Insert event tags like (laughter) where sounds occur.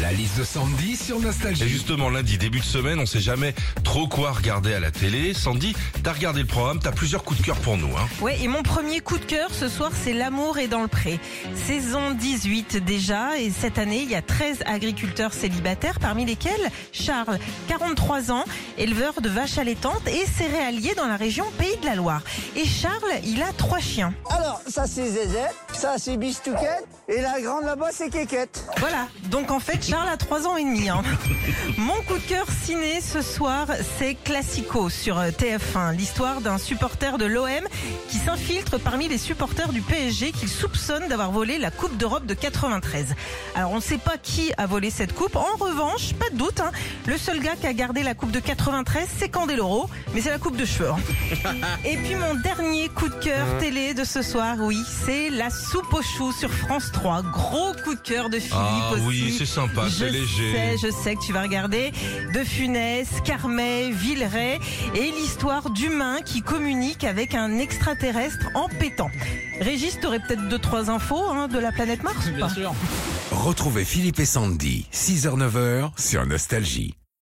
La liste de Sandy sur Nostalgie. Et justement, lundi, début de semaine, on sait jamais trop quoi regarder à la télé. Sandy, t'as regardé le programme, t'as plusieurs coups de cœur pour nous. Hein. Ouais, et mon premier coup de cœur ce soir, c'est L'amour est dans le pré. Saison 18 déjà, et cette année, il y a 13 agriculteurs célibataires, parmi lesquels Charles, 43 ans, éleveur de vaches allaitantes et céréalier dans la région Pays de la Loire. Et Charles, il a trois chiens. Alors, ça c'est Zézette, ça c'est Bistouquette, et la grande là-bas c'est Kékette. Voilà, donc en fait, Charles a 3 ans et demi. hein. (laughs) Mon coup de cœur ciné ce soir, c'est Classico sur euh, TF1. L'histoire d'un supporter de l'OM qui s'infiltre parmi les supporters du PSG qu'il soupçonne d'avoir volé la Coupe d'Europe de 93. Alors on ne sait pas qui a volé cette coupe. En revanche, pas de doute, hein, le seul gars qui a gardé la Coupe de 93, c'est Candeloro, mais c'est la coupe de cheveux. hein. (laughs) Et puis mon dernier coup de cœur télé de ce soir, oui, c'est La soupe aux choux sur France 3. Gros coup de cœur de Philippe Ah aussi. oui, c'est sympa, Je c'est léger. sais, je sais que tu vas regarder De Funès, Carmet, Villeray et l'histoire d'humains qui communiquent avec un extraterrestre en pétant. Régis, t'aurais peut-être deux trois infos hein, de la planète Mars pas? Retrouvez Philippe et Sandy, 6h-9h sur Nostalgie.